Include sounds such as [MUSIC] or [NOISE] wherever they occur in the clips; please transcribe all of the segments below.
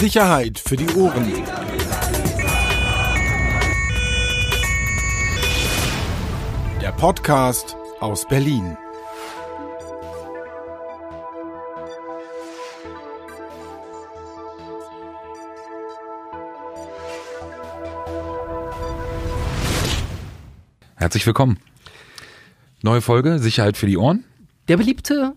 Sicherheit für die Ohren. Der Podcast aus Berlin. Herzlich willkommen. Neue Folge, Sicherheit für die Ohren. Der beliebte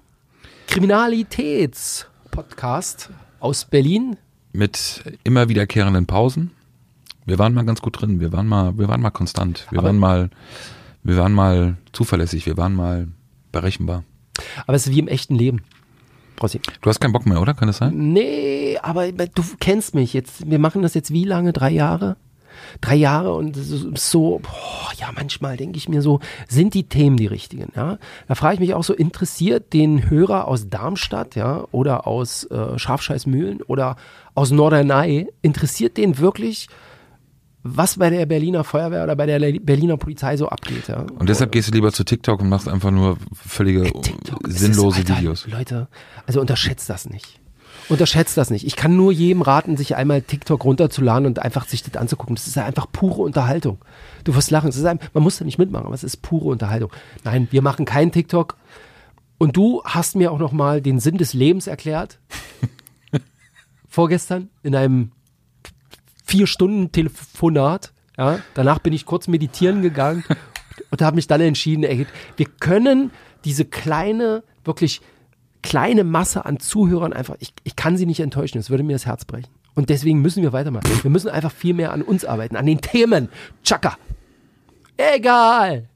Kriminalitäts-Podcast aus Berlin. Mit immer wiederkehrenden Pausen. Wir waren mal ganz gut drin, wir waren mal, wir waren mal konstant, wir Aber- waren mal, wir waren mal zuverlässig, wir waren mal berechenbar. Aber es ist wie im echten Leben. Rossi. Du hast keinen Bock mehr, oder? Kann das sein? Nee, aber du kennst mich jetzt. Wir machen das jetzt wie lange? Drei Jahre? Drei Jahre und so, boah, ja, manchmal denke ich mir so, sind die Themen die richtigen, ja? Da frage ich mich auch so, interessiert den Hörer aus Darmstadt, ja, oder aus äh, Schafscheißmühlen oder aus Norderney, interessiert den wirklich, was bei der Berliner Feuerwehr oder bei der Berliner Polizei so abgeht, ja? Und deshalb gehst du lieber zu TikTok und machst einfach nur völlige TikTok, sinnlose ist, Alter, Videos. Leute, also unterschätzt das nicht. Unterschätzt das nicht. Ich kann nur jedem raten, sich einmal TikTok runterzuladen und einfach sich das anzugucken. Das ist einfach pure Unterhaltung. Du wirst lachen. Ist ein, man muss da nicht mitmachen, aber es ist pure Unterhaltung. Nein, wir machen keinen TikTok. Und du hast mir auch noch mal den Sinn des Lebens erklärt. [LAUGHS] Vorgestern in einem vier Stunden Telefonat. Ja, danach bin ich kurz meditieren gegangen und habe mich dann entschieden, ey, wir können diese kleine, wirklich kleine Masse an Zuhörern einfach, ich, ich kann sie nicht enttäuschen, es würde mir das Herz brechen. Und deswegen müssen wir weitermachen. Wir müssen einfach viel mehr an uns arbeiten, an den Themen. Chaka. Egal.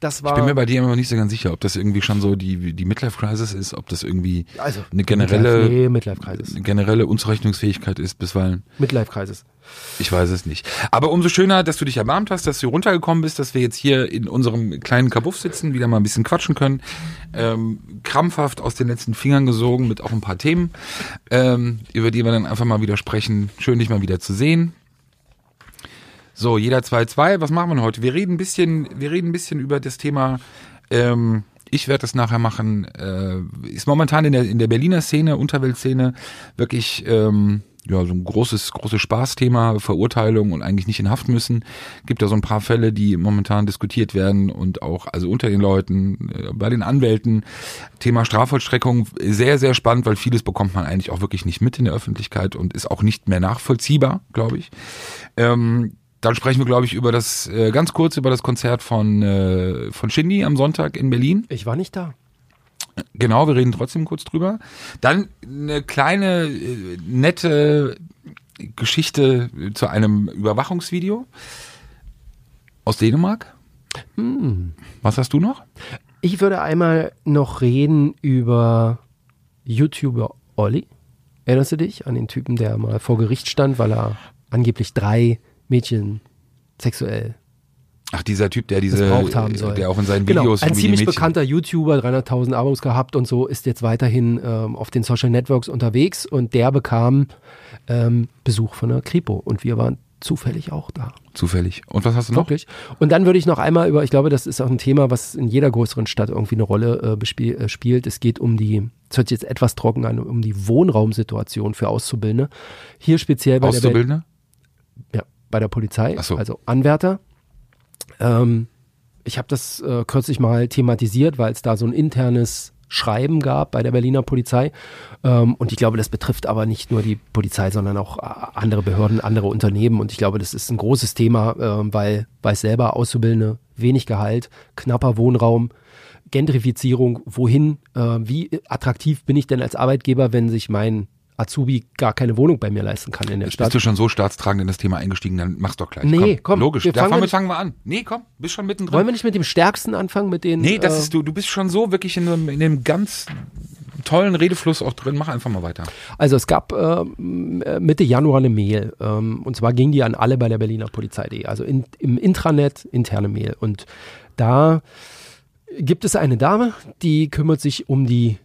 Das war. Ich bin mir bei dir immer noch nicht so ganz sicher, ob das irgendwie schon so die, die Midlife-Crisis ist, ob das irgendwie also, eine generelle, nee, Midlife-Crisis. eine generelle Unzurechnungsfähigkeit ist bisweilen. Midlife-Crisis. Ich weiß es nicht. Aber umso schöner, dass du dich erbarmt hast, dass du runtergekommen bist, dass wir jetzt hier in unserem kleinen Kabuff sitzen, wieder mal ein bisschen quatschen können. Ähm, krampfhaft aus den letzten Fingern gesogen mit auch ein paar Themen, ähm, über die wir dann einfach mal wieder sprechen. Schön, dich mal wieder zu sehen. So, jeder 2-2. Was machen wir heute? Wir reden ein bisschen, wir reden ein bisschen über das Thema, ähm, ich werde das nachher machen, äh, ist momentan in der, in der Berliner Szene, Unterweltszene, wirklich ähm, ja, so ein großes, großes Spaßthema, Verurteilung und eigentlich nicht in Haft müssen. Gibt da so ein paar Fälle, die momentan diskutiert werden und auch, also unter den Leuten, äh, bei den Anwälten. Thema Strafvollstreckung, sehr, sehr spannend, weil vieles bekommt man eigentlich auch wirklich nicht mit in der Öffentlichkeit und ist auch nicht mehr nachvollziehbar, glaube ich. Ähm, dann sprechen wir, glaube ich, über das, äh, ganz kurz über das Konzert von, äh, von Shindy am Sonntag in Berlin. Ich war nicht da. Genau, wir reden trotzdem kurz drüber. Dann eine kleine, äh, nette Geschichte zu einem Überwachungsvideo aus Dänemark. Was hast du noch? Ich würde einmal noch reden über YouTuber Olli. Erinnerst du dich an den Typen, der mal vor Gericht stand, weil er angeblich drei Mädchen sexuell Ach, dieser Typ, der diese, haben soll? der auch in seinen genau, Videos ein irgendwie die ziemlich bekannter YouTuber, 300.000 Abos gehabt und so, ist jetzt weiterhin ähm, auf den Social Networks unterwegs und der bekam ähm, Besuch von der Kripo und wir waren zufällig auch da. Zufällig. Und was hast du noch? Wirklich. Und dann würde ich noch einmal über, ich glaube, das ist auch ein Thema, was in jeder größeren Stadt irgendwie eine Rolle äh, äh, spielt. Es geht um die, es hört sich jetzt etwas trocken an, um die Wohnraumsituation für Auszubildende. Hier speziell bei der, Be- Auszubildende? ja, bei der Polizei, so. also Anwärter. Ähm, ich habe das äh, kürzlich mal thematisiert, weil es da so ein internes Schreiben gab bei der Berliner Polizei. Ähm, und ich glaube, das betrifft aber nicht nur die Polizei, sondern auch äh, andere Behörden, andere Unternehmen. Und ich glaube, das ist ein großes Thema, ähm, weil weiß selber Auszubildende, wenig Gehalt, knapper Wohnraum, Gentrifizierung, wohin, äh, wie attraktiv bin ich denn als Arbeitgeber, wenn sich mein Azubi gar keine Wohnung bei mir leisten kann in der Jetzt Stadt. bist du schon so staatstragend in das Thema eingestiegen, dann mach's doch gleich. Nee, komm, Logisch, wir fangen damit nicht- fangen wir an. Nee, komm, bist schon mittendrin. Wollen wir nicht mit dem Stärksten anfangen, mit den. Nee, das äh, ist du. Du bist schon so wirklich in einem, in einem ganz tollen Redefluss auch drin. Mach einfach mal weiter. Also es gab äh, Mitte Januar eine Mail ähm, und zwar ging die an alle bei der Berliner Polizei.de, also in, im Intranet interne Mail und da gibt es eine Dame, die kümmert sich um die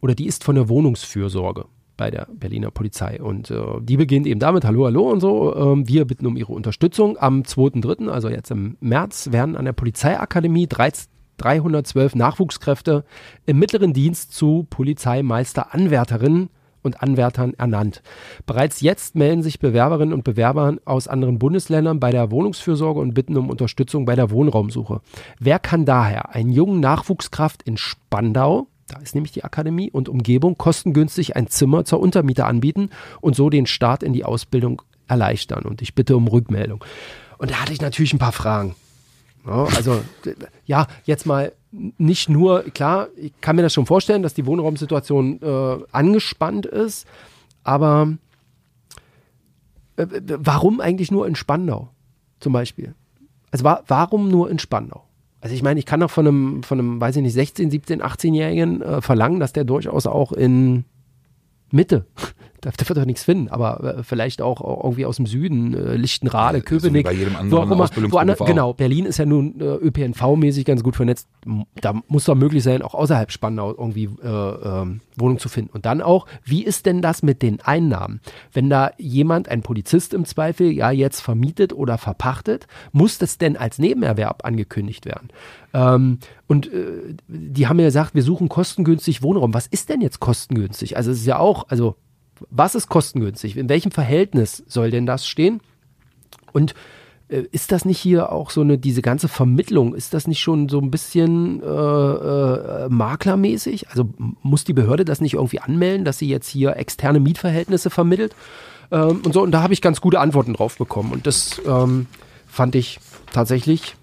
oder die ist von der Wohnungsfürsorge bei der Berliner Polizei und äh, die beginnt eben damit, hallo, hallo und so, ähm, wir bitten um ihre Unterstützung. Am 2.3., also jetzt im März, werden an der Polizeiakademie 13 312 Nachwuchskräfte im mittleren Dienst zu Polizeimeisteranwärterinnen und Anwärtern ernannt. Bereits jetzt melden sich Bewerberinnen und Bewerber aus anderen Bundesländern bei der Wohnungsfürsorge und bitten um Unterstützung bei der Wohnraumsuche. Wer kann daher einen jungen Nachwuchskraft in Spandau, da ist nämlich die Akademie und Umgebung, kostengünstig ein Zimmer zur Untermiete anbieten und so den Start in die Ausbildung erleichtern? Und ich bitte um Rückmeldung. Und da hatte ich natürlich ein paar Fragen. Ja, also, [LAUGHS] ja, jetzt mal nicht nur, klar, ich kann mir das schon vorstellen, dass die Wohnraumsituation äh, angespannt ist, aber äh, warum eigentlich nur in Spandau zum Beispiel? Also wa warum nur in Spandau? Also ich meine, ich kann doch von einem, von einem, weiß ich nicht, 16, 17, 18-Jährigen äh, verlangen, dass der durchaus auch in Mitte da, da wird er nichts finden, aber äh, vielleicht auch, irgendwie aus dem Süden, äh, Lichtenrade, ja, Köpenick. So bei jedem anderen wo auch immer, wo Genau, Berlin ist ja nun äh, ÖPNV-mäßig ganz gut vernetzt. Da muss doch möglich sein, auch außerhalb Spandau irgendwie äh, ähm, Wohnung zu finden. Und dann auch, wie ist denn das mit den Einnahmen? Wenn da jemand, ein Polizist im Zweifel, ja jetzt vermietet oder verpachtet, muss das denn als Nebenerwerb angekündigt werden? Ähm, und äh, die haben ja gesagt, wir suchen kostengünstig Wohnraum. Was ist denn jetzt kostengünstig? Also es ist ja auch, also was ist kostengünstig? In welchem Verhältnis soll denn das stehen? Und äh, ist das nicht hier auch so eine, diese ganze Vermittlung, ist das nicht schon so ein bisschen äh, äh, maklermäßig? Also muss die Behörde das nicht irgendwie anmelden, dass sie jetzt hier externe Mietverhältnisse vermittelt? Ähm, und so, und da habe ich ganz gute Antworten drauf bekommen. Und das ähm, fand ich tatsächlich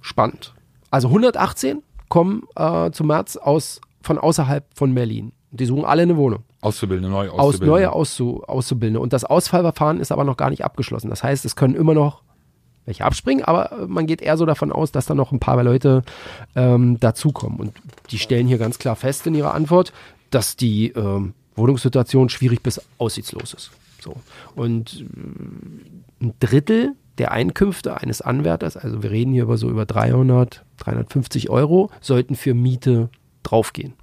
spannend. Also 118 kommen äh, zum März aus, von außerhalb von Berlin. Die suchen alle eine Wohnung. Auszubildende, neu Auszubildende. Aus, neue Auszu, Auszubildende. Und das Ausfallverfahren ist aber noch gar nicht abgeschlossen. Das heißt, es können immer noch welche abspringen, aber man geht eher so davon aus, dass da noch ein paar Leute ähm, dazukommen. Und die stellen hier ganz klar fest in ihrer Antwort, dass die ähm, Wohnungssituation schwierig bis aussichtslos ist. So. Und äh, ein Drittel der Einkünfte eines Anwärters, also wir reden hier über so über 300, 350 Euro, sollten für Miete draufgehen.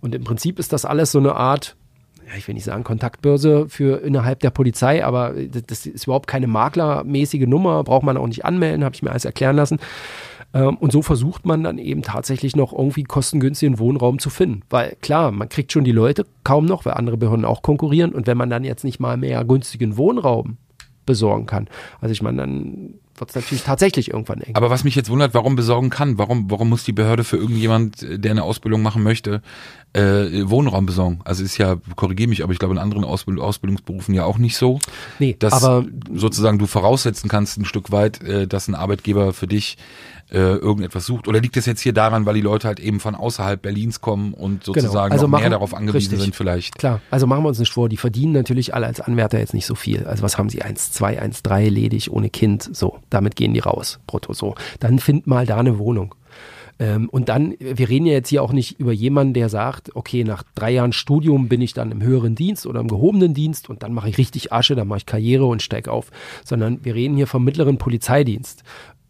Und im Prinzip ist das alles so eine Art, ja, ich will nicht sagen Kontaktbörse für innerhalb der Polizei, aber das ist überhaupt keine maklermäßige Nummer, braucht man auch nicht anmelden, habe ich mir alles erklären lassen. Ähm, und so versucht man dann eben tatsächlich noch irgendwie kostengünstigen Wohnraum zu finden. Weil klar, man kriegt schon die Leute kaum noch, weil andere Behörden auch konkurrieren. Und wenn man dann jetzt nicht mal mehr günstigen Wohnraum besorgen kann, also ich meine, dann wird es natürlich tatsächlich irgendwann eng. Aber was mich jetzt wundert, warum besorgen kann, warum, warum muss die Behörde für irgendjemand, der eine Ausbildung machen möchte, äh, Wohnraum besorgen? Also ist ja, korrigiere mich, aber ich glaube in anderen Ausbild Ausbildungsberufen ja auch nicht so, nee, dass aber sozusagen du voraussetzen kannst ein Stück weit, äh, dass ein Arbeitgeber für dich äh, irgendetwas sucht? Oder liegt es jetzt hier daran, weil die Leute halt eben von außerhalb Berlins kommen und genau. sozusagen genau. also machen, mehr darauf angewiesen richtig. sind vielleicht? Klar, also machen wir uns nicht vor, die verdienen natürlich alle als Anwärter jetzt nicht so viel. Also was haben sie? 1, 2, 1, 3 ledig, ohne Kind, so, damit gehen die raus, brutto so. Dann find mal da eine Wohnung. Ähm, und dann, wir reden ja jetzt hier auch nicht über jemanden, der sagt, okay, nach drei Jahren Studium bin ich dann im höheren Dienst oder im gehobenen Dienst und dann mache ich richtig Asche, dann mache ich Karriere und steige auf, sondern wir reden hier vom mittleren Polizeidienst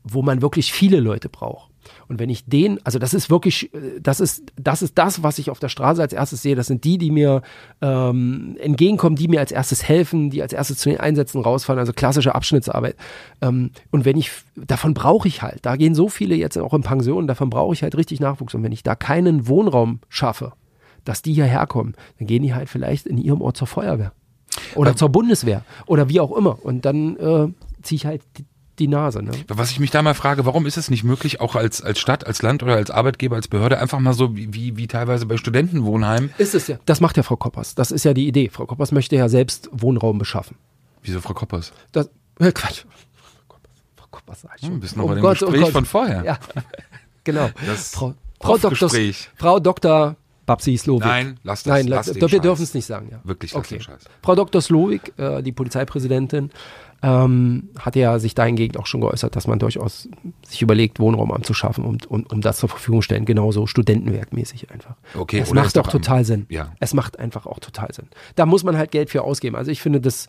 wo man wirklich viele Leute braucht. Und wenn ich den, also das ist wirklich, äh, das ist, das ist das, was ich auf der Straße als erstes sehe. Das sind die, die mir ähm, entgegenkommen, die mir als erstes helfen, die als erstes zu den Einsätzen rausfallen, also klassische Abschnittsarbeit. Ähm, und wenn ich, davon brauche ich halt, da gehen so viele jetzt auch in Pension, davon brauche ich halt richtig Nachwuchs. Und wenn ich da keinen Wohnraum schaffe, dass die hierher kommen, dann gehen die halt vielleicht in ihrem Ort zur Feuerwehr. Oder ähm, zur Bundeswehr. Oder wie auch immer. Und dann äh, ziehe ich halt die, Nase. Ne? Was ich mich da mal frage, warum ist es nicht möglich, auch als, als Stadt, als Land oder als Arbeitgeber, als Behörde, einfach mal so wie, wie, wie teilweise bei Studentenwohnheimen? Ist es ja. Das macht ja Frau Koppers. Das ist ja die Idee. Frau Koppers möchte ja selbst Wohnraum beschaffen. Wieso Frau Koppers? Das, äh, Quatsch. Frau Koppers, sag ich schon. Hm, bist noch oh bei dem Gott, oh Gespräch oh von vorher. Ja, [LAUGHS] genau. Das Frau, Frau, Doktor, Frau Dr. Babsi Slowik. Nein, lass das. Nein, lass wir dürfen es nicht sagen. Ja. Wirklich, lass okay. Scheiß. Frau Dr. Slowik, äh, die Polizeipräsidentin, ähm, hatte ja sich dahingehend auch schon geäußert, dass man durchaus sich überlegt, Wohnraum anzuschaffen und um, um das zur Verfügung stellen, genauso studentenwerkmäßig einfach. Okay, es macht doch total Sinn. Ja. Es macht einfach auch total Sinn. Da muss man halt Geld für ausgeben. Also ich finde, das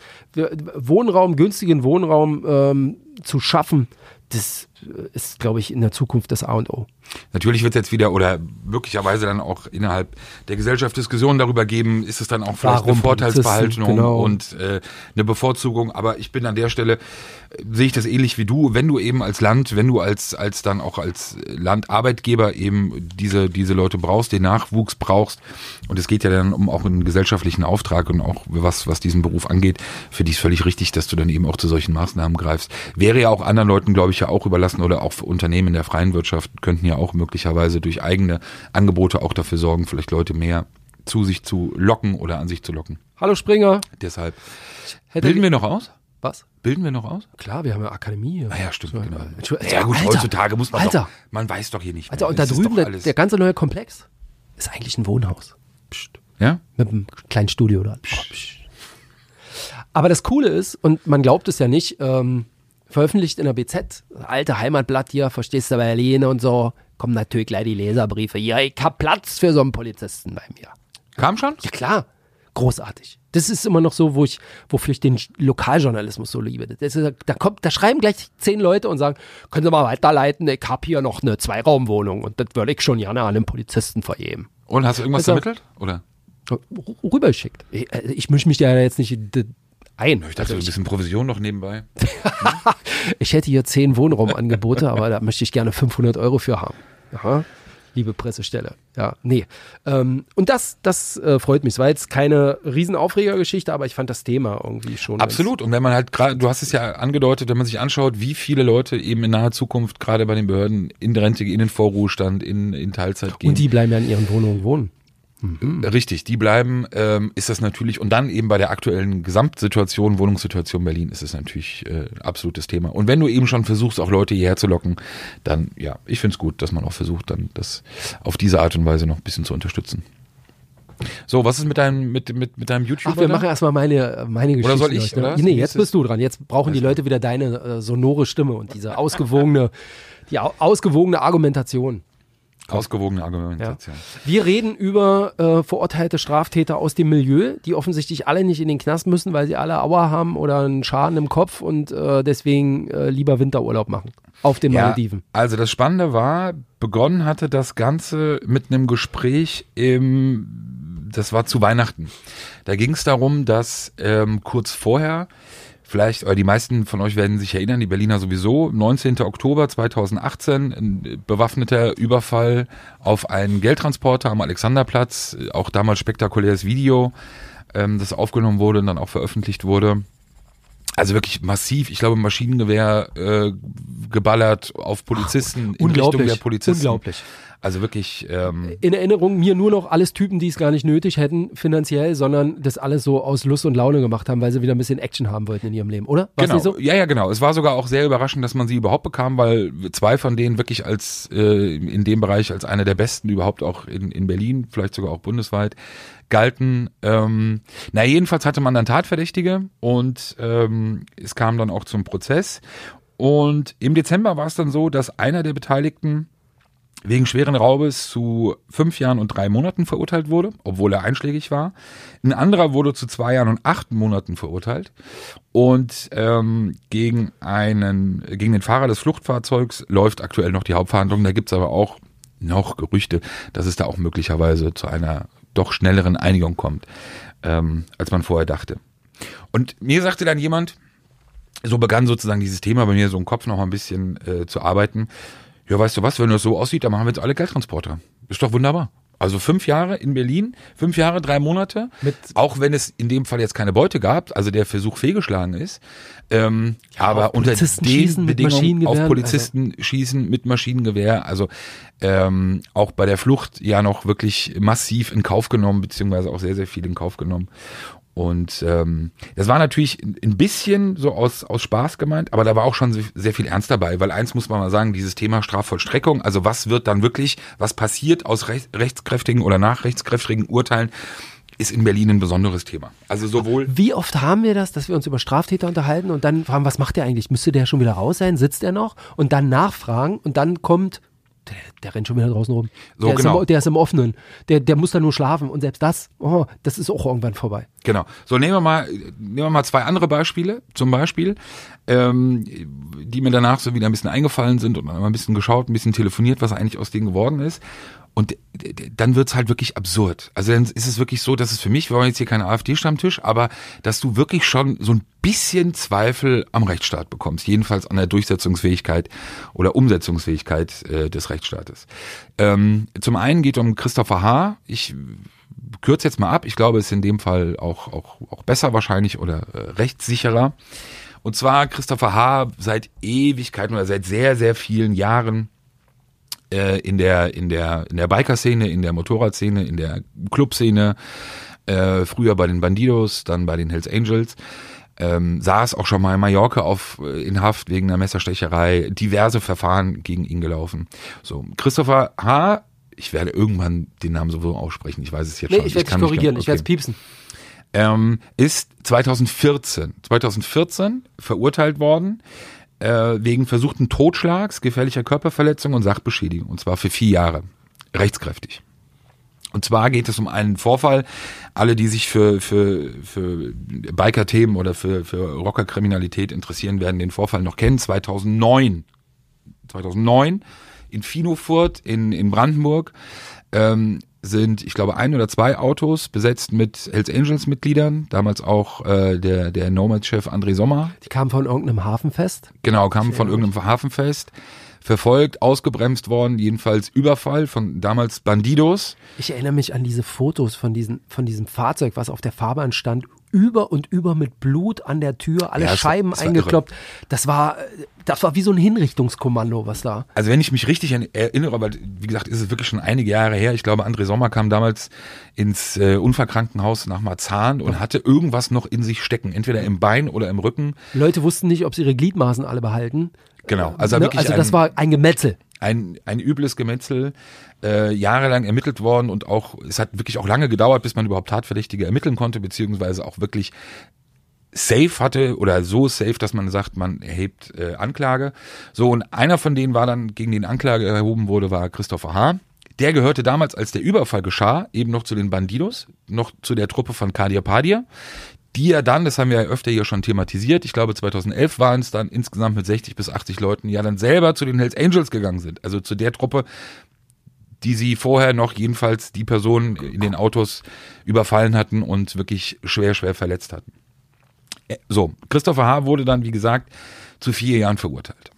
Wohnraum, günstigen Wohnraum ähm, zu schaffen, das ist, glaube ich, in der Zukunft das A und O. Natürlich wird es jetzt wieder oder möglicherweise dann auch innerhalb der Gesellschaft Diskussionen darüber geben, ist es dann auch vielleicht Warum eine Vorteilsbehaltung genau. und äh, eine Bevorzugung. Aber ich bin an der Stelle, äh, sehe ich das ähnlich wie du, wenn du eben als Land, wenn du als, als dann auch als Landarbeitgeber eben diese, diese Leute brauchst, den Nachwuchs brauchst, und es geht ja dann um auch einen gesellschaftlichen Auftrag und auch was, was diesen Beruf angeht, finde ich es völlig richtig, dass du dann eben auch zu solchen Maßnahmen greifst. Wäre ja auch anderen Leuten, glaube ich, ja auch überlassen oder auch für Unternehmen in der freien Wirtschaft könnten ja auch möglicherweise durch eigene Angebote auch dafür sorgen, vielleicht Leute mehr zu sich zu locken oder an sich zu locken. Hallo Springer. Deshalb. Bilden wir noch aus? Was? Bilden wir noch aus? Klar, wir haben ja Akademie. Ah ja, stimmt, So, genau. Ja gut, Alter, heutzutage muss man Alter, doch, man weiß doch hier nicht Alter, mehr. und da drüben, der, der ganze neue Komplex ist eigentlich ein Wohnhaus. Psst. ja? Mit einem kleinen Studio da. Oh, psst. Aber das Coole ist, und man glaubt es ja nicht, ähm, veröffentlicht in der BZ, alte Heimatblatt hier, verstehst du, Berlin und so, kommen natürlich gleich die Leserbriefe. Ja, ich hab Platz für so einen Polizisten bei mir. Kam schon? Ja klar, großartig. Das ist immer noch so, wo ich, wofür ich den Lokaljournalismus so liebe. Ist, da kommt, da schreiben gleich zehn Leute und sagen, können Sie mal weiterleiten, ich hab hier noch eine Zweiraumwohnung und das würde ich schon gerne an einen Polizisten vergeben. Und hast du irgendwas Also- vermittelt? Oder? Rübergeschickt. Ich, äh, ich mische mich ja jetzt nicht ein. Ich dachte, Also ein bisschen Provision noch nebenbei. [LAUGHS] ich hätte hier zehn Wohnraumangebote, aber da möchte ich gerne 500 Euro für haben. Aha. Liebe Pressestelle. Ja, nee. Ähm, und das, das äh, freut mich. Es war jetzt keine Riesenaufregergeschichte, aber ich fand das Thema irgendwie schon. Absolut. Und wenn man halt gerade, du hast es ja angedeutet, wenn man sich anschaut, wie viele Leute eben in naher Zukunft gerade bei den Behörden in Rente, in den Vorruhestand, in, in Teilzeit gehen. Und die bleiben ja in ihren Wohnungen wohnen. Richtig, die bleiben, ähm, ist das natürlich, und dann eben bei der aktuellen Gesamtsituation, Wohnungssituation Berlin, ist es natürlich äh, absolutes Thema. Und wenn du eben schon versuchst, auch Leute hierher zu locken, dann, ja, ich finde es gut, dass man auch versucht, dann das auf diese Art und Weise noch ein bisschen zu unterstützen. So, was ist mit deinem, mit, mit, mit deinem YouTuber? Ach, wir machen erstmal meine, meine Geschichte. soll ich, heute. oder? Nee, Wie jetzt ist bist du dran. Jetzt brauchen die Leute wieder deine äh, sonore Stimme und diese ausgewogene, die au ausgewogene Argumentation. Ausgewogene Argumentation. Wir reden über äh, verurteilte Straftäter aus dem Milieu, die offensichtlich alle nicht in den Knast müssen, weil sie alle Aua haben oder einen Schaden im Kopf und äh, deswegen äh, lieber Winterurlaub machen. Auf den Malediven. Also das Spannende war, begonnen hatte das Ganze mit einem Gespräch im, das war zu Weihnachten. Da ging es darum, dass ähm, kurz vorher, vielleicht, oder die meisten von euch werden sich erinnern, die Berliner sowieso, 19. Oktober 2018, ein bewaffneter Überfall auf einen Geldtransporter am Alexanderplatz, auch damals spektakuläres Video, ähm, das aufgenommen wurde und dann auch veröffentlicht wurde. Also wirklich massiv, ich glaube Maschinengewehr äh, geballert auf Polizisten in Richtung der Polizisten. Unglaublich. Also wirklich, ähm, In Erinnerung mir nur noch alles Typen, die es gar nicht nötig hätten finanziell, sondern das alles so aus Lust und Laune gemacht haben, weil sie wieder ein bisschen Action haben wollten in ihrem Leben, oder? War's genau. so? Ja, ja, genau. Es war sogar auch sehr überraschend, dass man sie überhaupt bekam, weil zwei von denen wirklich als äh, in dem Bereich als einer der besten überhaupt auch in, in Berlin, vielleicht sogar auch bundesweit galten. Ähm, na jedenfalls hatte man dann Tatverdächtige und ähm, es kam dann auch zum Prozess. Und im Dezember war es dann so, dass einer der Beteiligten wegen schweren Raubes zu fünf Jahren und drei Monaten verurteilt wurde, obwohl er einschlägig war. Ein anderer wurde zu zwei Jahren und acht Monaten verurteilt. Und ähm, gegen einen, gegen den Fahrer des Fluchtfahrzeugs läuft aktuell noch die Hauptverhandlung. Da gibt's aber auch noch Gerüchte, dass es da auch möglicherweise zu einer doch schnelleren Einigung kommt, ähm, als man vorher dachte. Und mir sagte dann jemand, so begann sozusagen dieses Thema bei mir so im Kopf noch mal ein bisschen äh, zu arbeiten. Ja, weißt du was, wenn das so aussieht, dann machen wir jetzt alle Geldtransporter. Ist doch wunderbar. Also fünf Jahre in Berlin, fünf Jahre, drei Monate, Mit- auch wenn es in dem Fall jetzt keine Beute gab, also der Versuch fehlgeschlagen ist. Ähm, aber auf unter Polizisten den schießen mit Bedingungen auf Polizisten schießen mit Maschinengewehr, also ähm, auch bei der Flucht ja noch wirklich massiv in Kauf genommen, beziehungsweise auch sehr, sehr viel in Kauf genommen. Und ähm, das war natürlich ein bisschen so aus, aus Spaß gemeint, aber da war auch schon sehr- viel Ernst dabei, weil eins muss man mal sagen, dieses Thema Strafvollstreckung, also was wird dann wirklich, was passiert aus recht, rechtskräftigen oder nach rechtskräftigen Urteilen, ist in Berlin ein besonderes Thema. Also sowohl Wie oft haben wir das, dass wir uns über Straftäter unterhalten und dann fragen, was macht der eigentlich? Müsste der schon wieder raus sein? Sitzt er noch? Und dann nachfragen und dann kommt der, der rennt schon wieder draußen rum. So, der, genau. ist im, der ist im Offenen. Der, der muss da nur schlafen. Und selbst das, oh, das ist auch irgendwann vorbei. Genau. So, nehmen wir mal, nehmen wir mal zwei andere Beispiele, zum Beispiel, ähm, die mir danach so wieder ein bisschen eingefallen sind und dann mal ein bisschen geschaut, ein bisschen telefoniert, was eigentlich aus denen geworden ist. Und dann wird's halt wirklich absurd. Also dann ist es wirklich so, dass es für mich, wir wollen jetzt hier kein AfD-Stammtisch, aber dass du wirklich schon so ein bisschen Zweifel am Rechtsstaat bekommst, jedenfalls an der Durchsetzungsfähigkeit oder Umsetzungsfähigkeit äh, des Rechtsstaates. Ähm, zum einen geht es um Christopher H. Ich kürze jetzt mal ab. Ich glaube, es ist in dem Fall auch, auch, auch besser wahrscheinlich oder äh, rechtssicherer. Und zwar Christopher H. seit Ewigkeiten oder seit sehr, sehr vielen Jahren äh, in der in der in der Biker-Szene, in der Motorradszene, in der Clubszene, äh, früher bei den Bandidos, dann bei den Hells Angels. Ähm, saß auch schon mal in Mallorca auf, äh, in Haft wegen einer Messerstecherei, diverse Verfahren gegen ihn gelaufen. So, Christopher H., ich werde irgendwann den Namen sowieso aussprechen, ich weiß es jetzt Nee, schon. ich werde mich korrigieren, gar- ich werde es okay. piepsen. ähm, ist 2014, 2014 verurteilt worden äh, wegen versuchten Totschlags, gefährlicher Körperverletzung und Sachbeschädigung. Und zwar für vier Jahre. Rechtskräftig. Und zwar geht es um einen Vorfall. Alle, die sich für, für, für Biker-Themen oder für, für Rockerkriminalität interessieren, werden den Vorfall noch kennen. 2009. 2009 in Finofurt in, in Brandenburg ähm, sind, ich glaube, ein oder zwei Autos besetzt mit Hells Angels Mitgliedern. Damals auch äh, der, der Nomad-Chef André Sommer. Die kamen von irgendeinem Hafenfest. Genau, kam von irgendeinem Hafenfest. Verfolgt, ausgebremst worden, jedenfalls Überfall von damals Bandidos. Ich erinnere mich an diese Fotos von, diesen, von diesem Fahrzeug, was auf der Fahrbahn stand, über und über mit Blut an der Tür, alle Ja, war- Scheiben war eingekloppt. Das war, das war wie so ein Hinrichtungskommando, was da. Also wenn ich mich richtig erinnere, aber wie gesagt, ist es wirklich schon einige Jahre her. Ich glaube, André Sommer kam damals ins äh, Unfallkrankenhaus nach Marzahn und hatte irgendwas noch in sich stecken, entweder im Bein oder im Rücken. Leute wussten nicht, ob sie ihre Gliedmaßen alle behalten. Genau, also Ne? wirklich also das war ein Gemetzel. Ein, ein übles Gemetzel, äh, jahrelang ermittelt worden und auch, es hat wirklich auch lange gedauert, bis man überhaupt Tatverdächtige ermitteln konnte, beziehungsweise auch wirklich safe hatte oder so safe, dass man sagt, man erhebt äh, Anklage. So, und einer von denen war dann, gegen den Anklage erhoben wurde, war Christopher H. Der gehörte damals, als der Überfall geschah, eben noch zu den Bandidos, noch zu der Truppe von Kadir Padir, die ja dann, das haben wir ja öfter hier schon thematisiert, ich glaube 2011 waren es dann insgesamt mit 60 bis 80 Leuten, ja dann selber zu den Hells Angels gegangen sind. Also zu der Truppe, die sie vorher noch jedenfalls die Personen in den Autos überfallen hatten und wirklich schwer, schwer verletzt hatten. Äh, So, Christopher H. wurde dann, wie gesagt, zu vier Jahren verurteilt.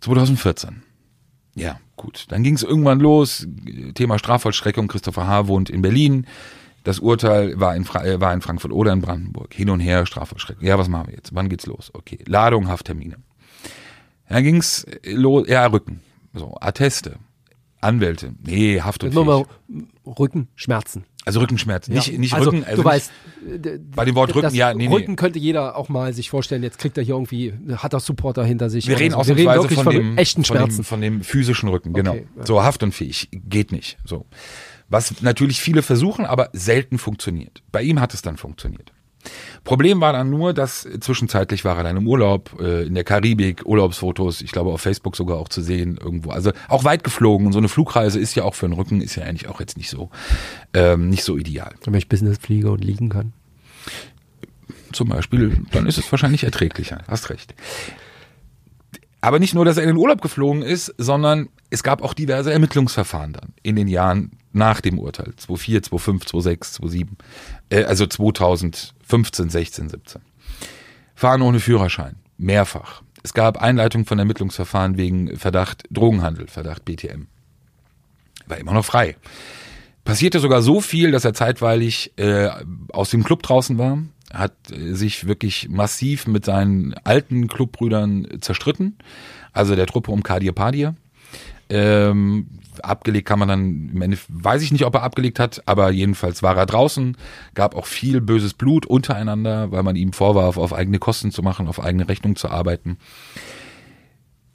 2014. Ja, gut. Dann ging es irgendwann los. Thema Strafvollstreckung. Christopher H. wohnt in Berlin. Das Urteil war in, Fra äh, war in Frankfurt oder in Brandenburg. Hin und her, Strafvollstreckung. Ja, was machen wir jetzt? Wann geht's los? Okay. Ladung, Hafttermine. Dann ging's los. Ja, Rücken. So, Atteste. Anwälte. Nee, Haft und Nur mal Rücken, Schmerzen. Also Rückenschmerzen. Nicht, Ja. nicht also, Rücken. Also du nicht, weißt, äh, bei dem Wort Rücken, ja, nee, nee. Rücken könnte jeder auch mal sich vorstellen. Jetzt kriegt er hier irgendwie, hat er Supporter hinter sich. Wir reden so. Wir reden ausnahmsweise wirklich von, von, dem, echten von, dem, Schmerzen. von dem physischen Rücken, genau. Okay, ja. So haftunfähig, geht nicht. So. Was natürlich viele versuchen, aber selten funktioniert. Bei ihm hat es dann funktioniert. Problem war dann nur, dass zwischenzeitlich war er dann im Urlaub, äh, in der Karibik, Urlaubsfotos, ich glaube auf Facebook sogar auch zu sehen irgendwo. Also auch weit geflogen. Und so eine Flugreise ist ja auch für den Rücken, ist ja eigentlich auch jetzt nicht so, ähm, nicht so ideal. Wenn ich Business fliege und liegen kann. zum Beispiel, dann ist es wahrscheinlich erträglicher. Hast recht. Aber nicht nur, dass er in den Urlaub geflogen ist, sondern es gab auch diverse Ermittlungsverfahren dann in den Jahren nach dem Urteil. 2004, 2005, 2006, 2007. Äh, also 2015, 16, 17. Fahren ohne Führerschein. Mehrfach. Es gab Einleitung von Ermittlungsverfahren wegen Verdacht Drogenhandel, Verdacht BTM. War immer noch frei. Passierte sogar so viel, dass er zeitweilig äh, aus dem Club draußen war, hat äh, sich wirklich massiv mit seinen alten Clubbrüdern zerstritten, also der Truppe um Kadir Padir. Ähm, abgelegt kann man dann, im Endeffekt, weiß ich nicht, ob er abgelegt hat, aber jedenfalls war er draußen, gab auch viel böses Blut untereinander, weil man ihm vorwarf, auf eigene Kosten zu machen, auf eigene Rechnung zu arbeiten.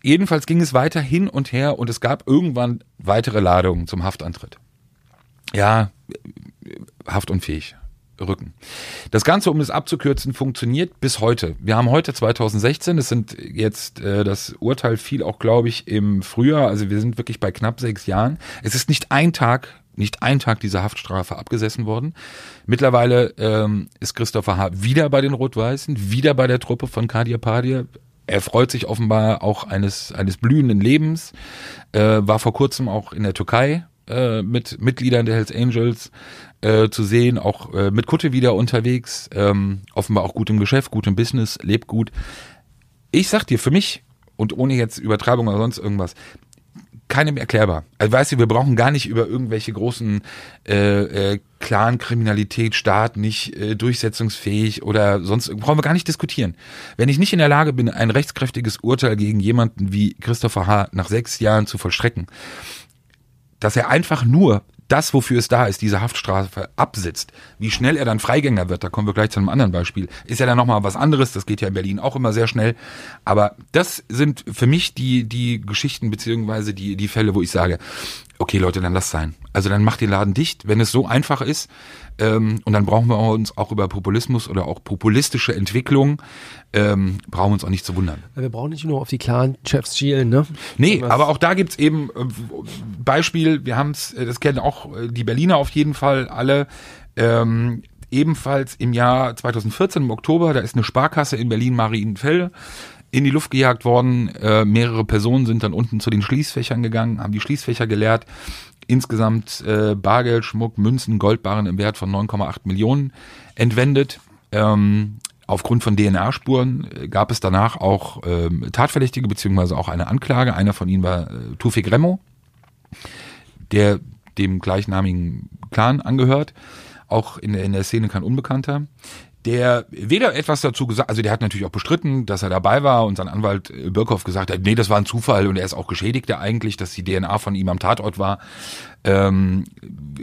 Jedenfalls ging es weiter hin und her und es gab irgendwann weitere Ladungen zum Haftantritt. Ja, haftunfähig. Rücken. Das Ganze, um es abzukürzen, funktioniert bis heute. Wir haben heute 2016, es sind jetzt, äh, das Urteil fiel auch, glaube ich, im Frühjahr, also wir sind wirklich bei knapp sechs Jahren. Es ist nicht ein Tag, nicht ein Tag dieser Haftstrafe abgesessen worden. Mittlerweile ähm, ist Christopher H. wieder bei den Rot-Weißen, wieder bei der Truppe von Kadir Padir. Er freut sich offenbar auch eines, eines blühenden Lebens, äh, war vor kurzem auch in der Türkei äh, mit Mitgliedern der Hells Angels äh, zu sehen, auch äh, mit Kutte wieder unterwegs, ähm, offenbar auch gut im Geschäft, gut im Business, lebt gut. Ich sag dir, für mich, und ohne jetzt Übertreibung oder sonst irgendwas, keinem erklärbar. Also weißt du, wir brauchen gar nicht über irgendwelche großen äh, äh, Clan-Kriminalität, Staat nicht äh, durchsetzungsfähig oder sonst brauchen wir gar nicht diskutieren. Wenn ich nicht in der Lage bin, ein rechtskräftiges Urteil gegen jemanden wie Christopher H. nach sechs Jahren zu vollstrecken, dass er einfach nur das, wofür es da ist, diese Haftstrafe absitzt, wie schnell er dann Freigänger wird, da kommen wir gleich zu einem anderen Beispiel, ist ja dann nochmal was anderes, das geht ja in Berlin auch immer sehr schnell. Aber das sind für mich die, die Geschichten beziehungsweise die, die Fälle, wo ich sage, okay Leute, dann lass sein. Also dann macht den Laden dicht, wenn es so einfach ist. Ähm, und dann brauchen wir uns auch über Populismus oder auch populistische Entwicklungen, ähm, brauchen wir uns auch nicht zu wundern. Wir brauchen nicht nur auf die Clan-Chefs schielen, ne? Nee, Was? aber auch da gibt's eben äh, Beispiel, wir haben's, äh, das kennen auch äh, die Berliner auf jeden Fall alle, ähm, ebenfalls im Jahr 2014 im Oktober, da ist eine Sparkasse in Berlin Marienfelde in die Luft gejagt worden. Äh, mehrere Personen sind dann unten zu den Schließfächern gegangen, haben die Schließfächer geleert. Insgesamt äh, Bargeld, Schmuck, Münzen, Goldbarren im Wert von 9,8 Millionen entwendet. Ähm, aufgrund von DNA-Spuren äh, gab es danach auch ähm, Tatverdächtige beziehungsweise auch eine Anklage. Einer von ihnen war äh, Tufik Remo, der dem gleichnamigen Clan angehört. Auch in der, in der Szene kein Unbekannter der weder etwas dazu gesagt, also der hat natürlich auch bestritten, dass er dabei war und sein Anwalt äh, Birkhoff gesagt hat, nee, das war ein Zufall und er ist auch Geschädigter eigentlich, dass die DNA von ihm am Tatort war. Ähm,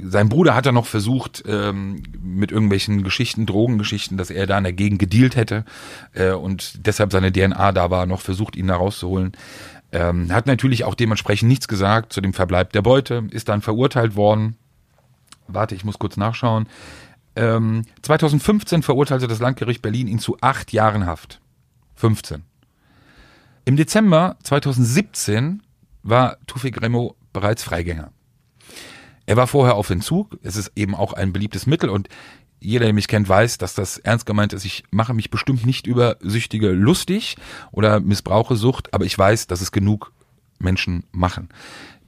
sein Bruder hat er noch versucht, ähm, mit irgendwelchen Geschichten, Drogengeschichten, dass er da dagegen gedealt hätte äh, und deshalb seine DNA da war, noch versucht, ihn da rauszuholen. Ähm, hat natürlich auch dementsprechend nichts gesagt zu dem Verbleib der Beute, ist dann verurteilt worden. Warte, ich muss kurz nachschauen. Ähm, 2015 verurteilte das Landgericht Berlin ihn zu acht Jahren Haft. 15. Im Dezember 2017 war Tufik Remo bereits Freigänger. Er war vorher auf Entzug. Es ist eben auch ein beliebtes Mittel und jeder, der mich kennt, weiß, dass das ernst gemeint ist. Ich mache mich bestimmt nicht über Süchtige lustig oder missbrauche Sucht, aber ich weiß, dass es genug Menschen machen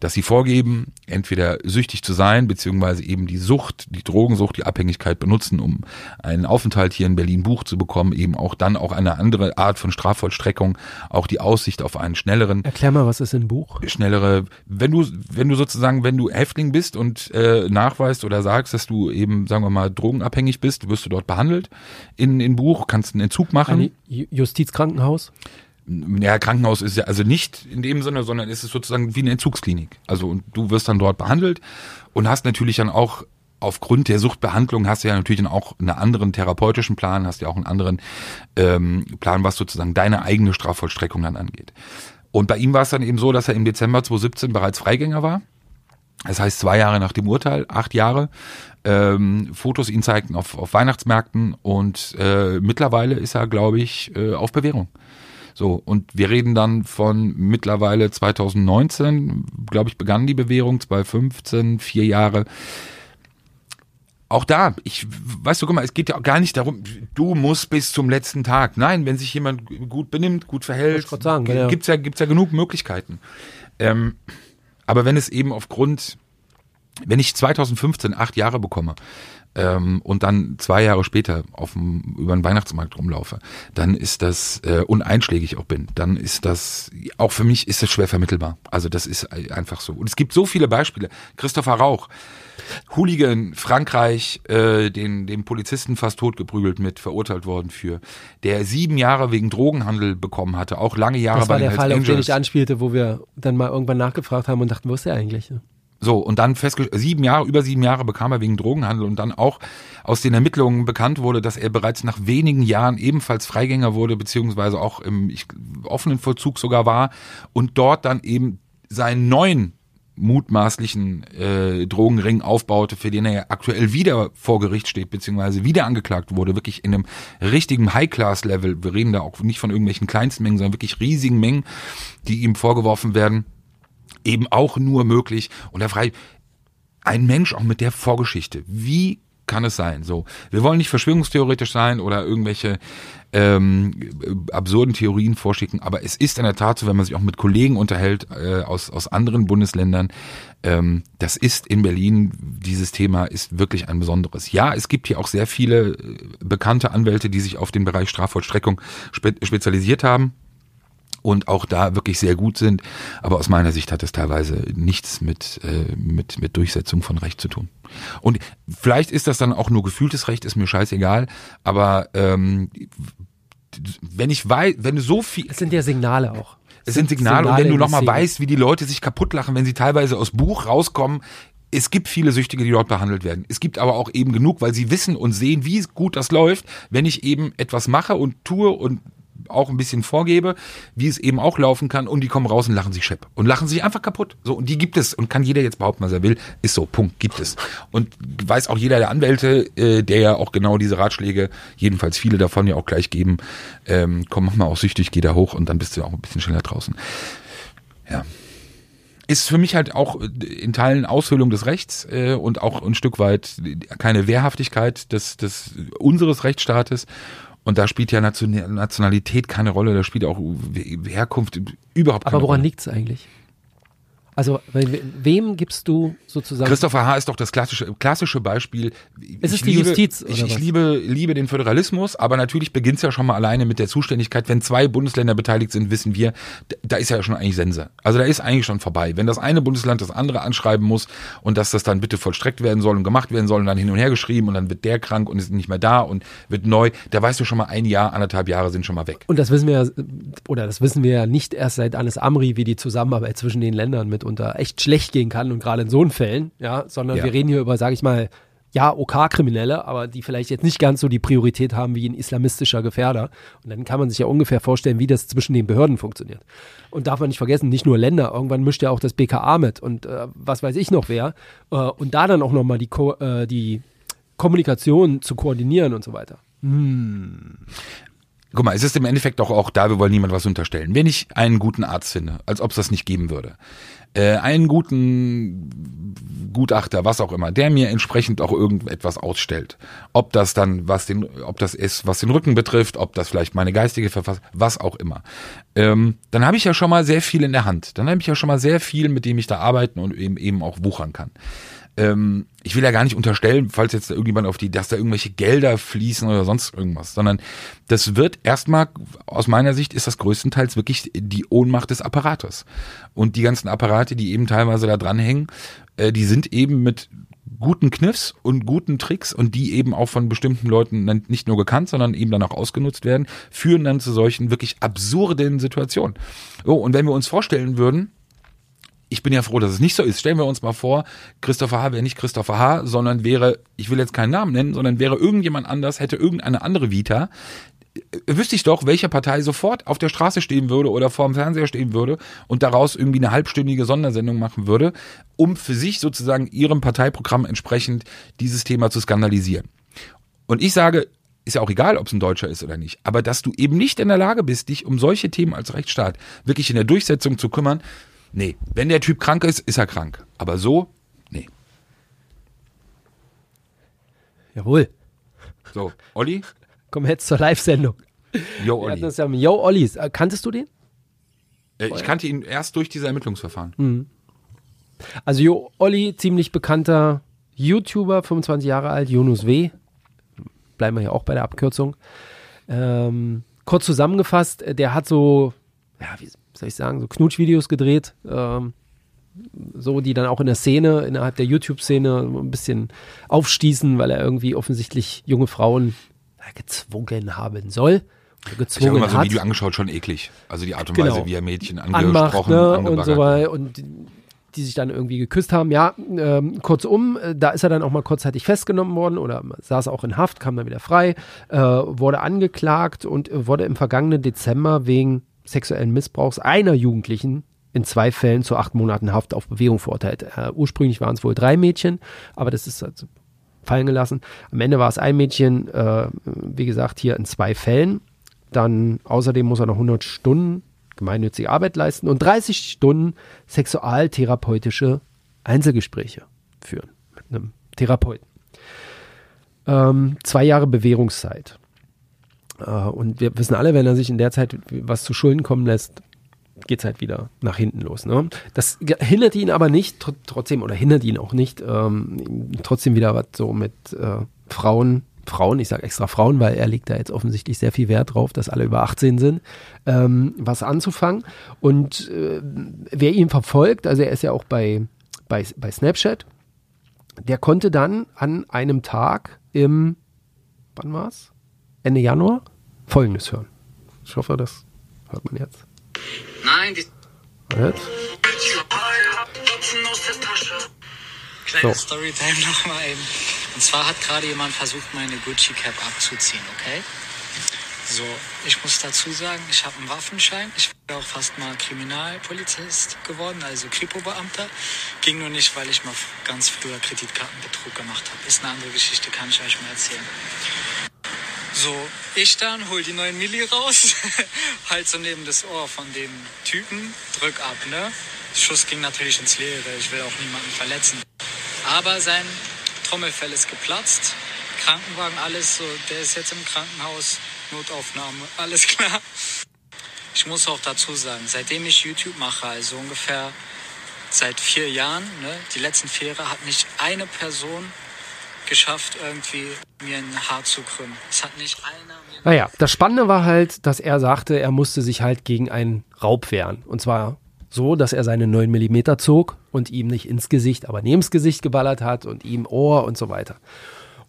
dass sie vorgeben, entweder süchtig zu sein, beziehungsweise eben die Sucht, die Drogensucht, die Abhängigkeit benutzen, um einen Aufenthalt hier in Berlin Buch zu bekommen, eben auch dann auch eine andere Art von Strafvollstreckung, auch die Aussicht auf einen schnelleren. Erklär mal, was ist ein Buch? Schnellere, wenn du, wenn du sozusagen, wenn du Häftling bist und äh, nachweist oder sagst, dass du eben, sagen wir mal, drogenabhängig bist, wirst du dort behandelt in, in Buch, kannst einen Entzug machen. Ein Justizkrankenhaus? Ja, Krankenhaus ist ja also nicht in dem Sinne, sondern ist es sozusagen wie eine Entzugsklinik. Also und du wirst dann dort behandelt und hast natürlich dann auch aufgrund der Suchtbehandlung hast du ja natürlich dann auch einen anderen therapeutischen Plan, hast ja auch einen anderen ähm, Plan, was sozusagen deine eigene Strafvollstreckung dann angeht. Und bei ihm war es dann eben so, dass er im Dezember 2017 bereits Freigänger war. Das heißt zwei Jahre nach dem Urteil, acht Jahre. Ähm, Fotos ihn zeigten auf, auf Weihnachtsmärkten und äh, mittlerweile ist er, glaube ich, äh, auf Bewährung. So, und wir reden dann von mittlerweile 2019, glaube ich, begann die Bewährung, 2015, vier Jahre. Auch da, ich, weißt du, guck mal, es geht ja auch gar nicht darum, du musst bis zum letzten Tag. Nein, wenn sich jemand gut benimmt, gut verhält, sagen, ja. gibt's ja, gibt's ja genug Möglichkeiten. Ähm, aber wenn es eben aufgrund, wenn ich 2015 acht Jahre bekomme, ähm, und dann zwei Jahre später auf dem, über den Weihnachtsmarkt rumlaufe, dann ist das äh, uneinschlägig auch bin, dann ist das auch für mich ist das schwer vermittelbar. Also das ist einfach so. Und es gibt so viele Beispiele. Christopher Rauch, Hooligan Frankreich, äh, den dem Polizisten fast totgeprügelt mit verurteilt worden für, der sieben Jahre wegen Drogenhandel bekommen hatte, auch lange Jahre das war bei den der Fall, Angels. auf den ich anspielte, wo wir dann mal irgendwann nachgefragt haben und dachten, wo ist er eigentlich? So, und dann festgestellt, sieben Jahre, über sieben Jahre bekam er wegen Drogenhandel und dann auch aus den Ermittlungen bekannt wurde, dass er bereits nach wenigen Jahren ebenfalls Freigänger wurde, beziehungsweise auch im ich, offenen Vollzug sogar war und dort dann eben seinen neuen mutmaßlichen äh, Drogenring aufbaute, für den er aktuell wieder vor Gericht steht, beziehungsweise wieder angeklagt wurde, wirklich in einem richtigen High-Class-Level. Wir reden da auch nicht von irgendwelchen Kleinstmengen, sondern wirklich riesigen Mengen, die ihm vorgeworfen werden, eben auch nur möglich. Und da frage ich, ein Mensch auch mit der Vorgeschichte, wie kann es sein? So, wir wollen nicht verschwörungstheoretisch sein oder irgendwelche ähm, absurden Theorien vorschicken, aber es ist in der Tat so, wenn man sich auch mit Kollegen unterhält äh, aus, aus anderen Bundesländern, ähm, das ist in Berlin, dieses Thema ist wirklich ein besonderes. Ja, es gibt hier auch sehr viele äh, bekannte Anwälte, die sich auf den Bereich Strafvollstreckung spe spezialisiert haben und auch da wirklich sehr gut sind. Aber aus meiner Sicht hat es teilweise nichts mit, äh, mit, mit Durchsetzung von Recht zu tun. Und vielleicht ist das dann auch nur gefühltes Recht, ist mir scheißegal. Aber ähm, wenn ich weiß, wenn du so viel. Es sind ja Signale auch. Es sind Signale, Signale und wenn du nochmal weißt, wie die Leute sich kaputt lachen, wenn sie teilweise aus Buch rauskommen, es gibt viele Süchtige, die dort behandelt werden. Es gibt aber auch eben genug, weil sie wissen und sehen, wie gut das läuft, wenn ich eben etwas mache und tue und auch ein bisschen vorgebe, wie es eben auch laufen kann. Und die kommen raus und lachen sich schepp. Und lachen sich einfach kaputt. So und die gibt es und kann jeder jetzt behaupten, was er will, ist so, Punkt, gibt es. Und weiß auch jeder der Anwälte, äh, der ja auch genau diese Ratschläge, jedenfalls viele davon ja auch gleich geben, ähm, komm, mach mal auch süchtig, geh da hoch und dann bist du auch ein bisschen schneller draußen. Ja. Ist für mich halt auch in Teilen Aushöhlung des Rechts äh, und auch ein Stück weit keine Wehrhaftigkeit des, des unseres Rechtsstaates und da spielt ja Nationalität keine Rolle, da spielt auch Herkunft überhaupt keine Aber woran Rolle. liegt's eigentlich? Also wem gibst du sozusagen? Christopher H. ist doch das klassische, klassische Beispiel. Ist es die liebe, Justiz? ich, ich liebe, liebe den Föderalismus, aber natürlich beginnt es ja schon mal alleine mit der Zuständigkeit. Wenn zwei Bundesländer beteiligt sind, wissen wir, da ist ja schon eigentlich Sense. Also da ist eigentlich schon vorbei. Wenn das eine Bundesland das andere anschreiben muss und dass das dann bitte vollstreckt werden soll und gemacht werden soll und dann hin und her geschrieben und dann wird der krank und ist nicht mehr da und wird neu, da weißt du schon mal ein Jahr, anderthalb Jahre sind schon mal weg. Und das wissen wir, oder das wissen wir ja nicht erst seit Anis Amri, wie die Zusammenarbeit zwischen den Ländern mit mitunter echt schlecht gehen kann und gerade in so Fällen, ja, sondern ja. wir reden hier über, sage ich mal, ja, OK-Kriminelle, aber die vielleicht jetzt nicht ganz so die Priorität haben wie ein islamistischer Gefährder. Und dann kann man sich ja ungefähr vorstellen, wie das zwischen den Behörden funktioniert. Und darf man nicht vergessen, nicht nur Länder, irgendwann mischt ja auch das BKA mit und äh, was weiß ich noch wer. Äh, und da dann auch nochmal die, Ko äh, die Kommunikation zu koordinieren und so weiter. Hm. Guck mal, es ist im Endeffekt doch auch da, wir wollen niemand was unterstellen. Wenn ich einen guten Arzt finde, als ob es das nicht geben würde, äh, einen guten Gutachter, was auch immer, der mir entsprechend auch irgendetwas ausstellt. Ob das dann, was den, ob das ist, was den Rücken betrifft, ob das vielleicht meine geistige Verfassung, was auch immer. Ähm, dann habe ich ja schon mal sehr viel in der Hand. Dann habe ich ja schon mal sehr viel, mit dem ich da arbeiten und eben, eben auch wuchern kann ähm, ich will ja gar nicht unterstellen, falls jetzt irgendjemand auf die, dass da irgendwelche Gelder fließen oder sonst irgendwas, sondern das wird erstmal, aus meiner Sicht ist das größtenteils wirklich die Ohnmacht des Apparates. Und die ganzen Apparate, die eben teilweise da dranhängen, äh, die sind eben mit guten Kniffs und guten Tricks und die eben auch von bestimmten Leuten nicht nur gekannt, sondern eben dann auch ausgenutzt werden, führen dann zu solchen wirklich absurden Situationen. Oh, und wenn wir uns vorstellen würden, ich bin ja froh, dass es nicht so ist. Stellen wir uns mal vor, Christopher H. wäre nicht Christopher H., sondern wäre, ich will jetzt keinen Namen nennen, sondern wäre irgendjemand anders, hätte irgendeine andere Vita, äh, wüsste ich doch, welche Partei sofort auf der Straße stehen würde oder vor dem Fernseher stehen würde und daraus irgendwie eine halbstündige Sondersendung machen würde, um für sich sozusagen ihrem Parteiprogramm entsprechend dieses Thema zu skandalisieren. Und ich sage, ist ja auch egal, ob es ein Deutscher ist oder nicht, aber dass du eben nicht in der Lage bist, dich um solche Themen als Rechtsstaat wirklich in der Durchsetzung zu kümmern, Nee, wenn der Typ krank ist, ist er krank. Aber so, nee. Jawohl. So, Olli? Kommen wir jetzt zur Live-Sendung. Jo, Olli. Ja, Yo, Ollis. Äh, kanntest du den? Äh, ich kannte ihn erst durch diese Ermittlungsverfahren. Mhm. Also Jo Olli, ziemlich bekannter YouTuber, 25 Jahre alt, Jonas W. Bleiben wir hier auch bei der Abkürzung. Ähm, kurz zusammengefasst, der hat so, ja, wie, soll ich sagen, so Knutschvideos gedreht, ähm, so die dann auch in der Szene, innerhalb der YouTube-Szene ein bisschen aufstießen, weil er irgendwie offensichtlich junge Frauen gezwungen haben soll. Gezwungen ich habe mal so ein Video angeschaut, schon eklig. Also die Art und genau. Weise, wie er Mädchen angesprochen Anmacht, ne, und so weiter und die sich dann irgendwie geküsst haben. Ja, ähm, kurzum, äh, da ist er dann auch mal kurzzeitig festgenommen worden oder saß auch in Haft, kam dann wieder frei, äh, wurde angeklagt und wurde im vergangenen Dezember wegen sexuellen Missbrauchs einer Jugendlichen in zwei Fällen zu acht Monaten Haft auf Bewährung verurteilt. Äh, ursprünglich waren es wohl drei Mädchen, aber das ist also fallen gelassen. Am Ende war es ein Mädchen, äh, wie gesagt, hier in zwei Fällen. Dann außerdem muss er noch 100 Stunden gemeinnützige Arbeit leisten und 30 Stunden sexualtherapeutische Einzelgespräche führen mit einem Therapeuten. Ähm, zwei Jahre Bewährungszeit. Äh, und wir wissen alle, wenn er sich in der Zeit was zu Schulden kommen lässt, geht es halt wieder nach hinten los. Ne? Das hindert ihn aber nicht, tr trotzdem, oder hindert ihn auch nicht, ähm, trotzdem wieder was so mit äh, Frauen, Frauen, ich sage extra Frauen, weil er legt da jetzt offensichtlich sehr viel Wert drauf, dass alle über 18 sind, ähm, was anzufangen. Und äh, wer ihn verfolgt, also er ist ja auch bei, bei, bei Snapchat, der konnte dann an einem Tag im, wann war's? Ende Januar, Folgendes hören. Ich hoffe, das hört man jetzt. Nein, die. Jetzt. Kleine So. Storytime [LAUGHS] nochmal eben. Und zwar hat gerade jemand versucht, meine Gucci Cap abzuziehen, okay? So, ich muss dazu sagen, ich habe einen Waffenschein. Ich bin auch fast mal Kriminalpolizist geworden, also Kripo-Beamter. Ging nur nicht, weil ich mal ganz früher Kreditkartenbetrug gemacht habe. Ist eine andere Geschichte, kann ich euch mal erzählen. So, ich dann hol die 9 Milli raus, [LAUGHS] halt so neben das Ohr von dem Typen, drück ab, ne? Schuss ging natürlich ins Leere, ich will auch niemanden verletzen. Aber sein Trommelfell ist geplatzt, Krankenwagen, alles so, der ist jetzt im Krankenhaus, Notaufnahme, [LAUGHS] alles klar. Ich muss auch dazu sagen, seitdem ich YouTube mache, also ungefähr seit vier Jahren, ne, die letzten vier Jahre, hat nicht eine Person geschafft, irgendwie mir ein Haar zu krümmen. Es hat nicht einer Naja, das Spannende war halt, dass er sagte, er musste sich halt gegen einen Raub wehren. Und zwar so, dass er seine 9 mm zog und ihm nicht ins Gesicht, aber neben das Gesicht geballert hat und ihm Ohr und so weiter.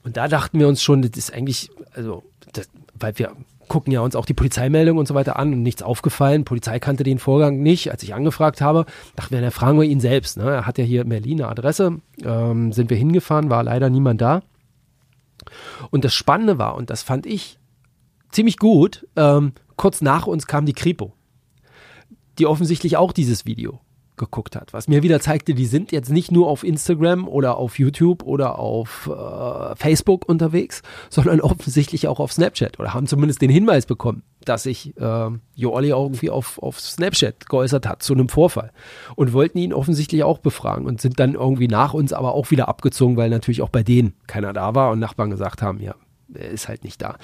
Und da dachten wir uns schon, das ist eigentlich, also, das, weil wir gucken ja uns auch die Polizeimeldung und so weiter an und nichts aufgefallen. Polizei kannte den Vorgang nicht. Als ich angefragt habe, dachten wir, dann fragen wir ihn selbst. Ne? Er hat ja hier in Berlin eine Adresse. Ähm, sind wir hingefahren, war leider niemand da. Und das Spannende war, und das fand ich ziemlich gut, ähm, kurz nach uns kam die Kripo, die offensichtlich auch dieses Video geguckt hat. Was mir wieder zeigte, die sind jetzt nicht nur auf Instagram oder auf YouTube oder auf äh, Facebook unterwegs, [LAUGHS] sondern offensichtlich auch auf Snapchat oder haben zumindest den Hinweis bekommen, dass sich äh, Joolli irgendwie auf, auf Snapchat geäußert hat zu einem Vorfall und wollten ihn offensichtlich auch befragen und sind dann irgendwie nach uns aber auch wieder abgezogen, weil natürlich auch bei denen keiner da war und Nachbarn gesagt haben, ja, er ist halt nicht da.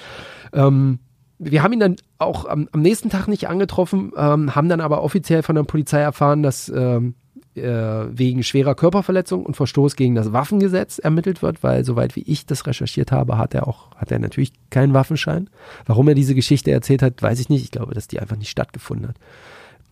Ähm, wir haben ihn dann auch am, am nächsten Tag nicht angetroffen, ähm, haben dann aber offiziell von der Polizei erfahren, dass ähm, äh, wegen schwerer Körperverletzung und Verstoß gegen das Waffengesetz ermittelt wird, weil soweit wie ich das recherchiert habe, hat er auch hat er natürlich keinen Waffenschein. Warum er diese Geschichte erzählt hat, weiß ich nicht. Ich glaube, dass die einfach nicht stattgefunden hat.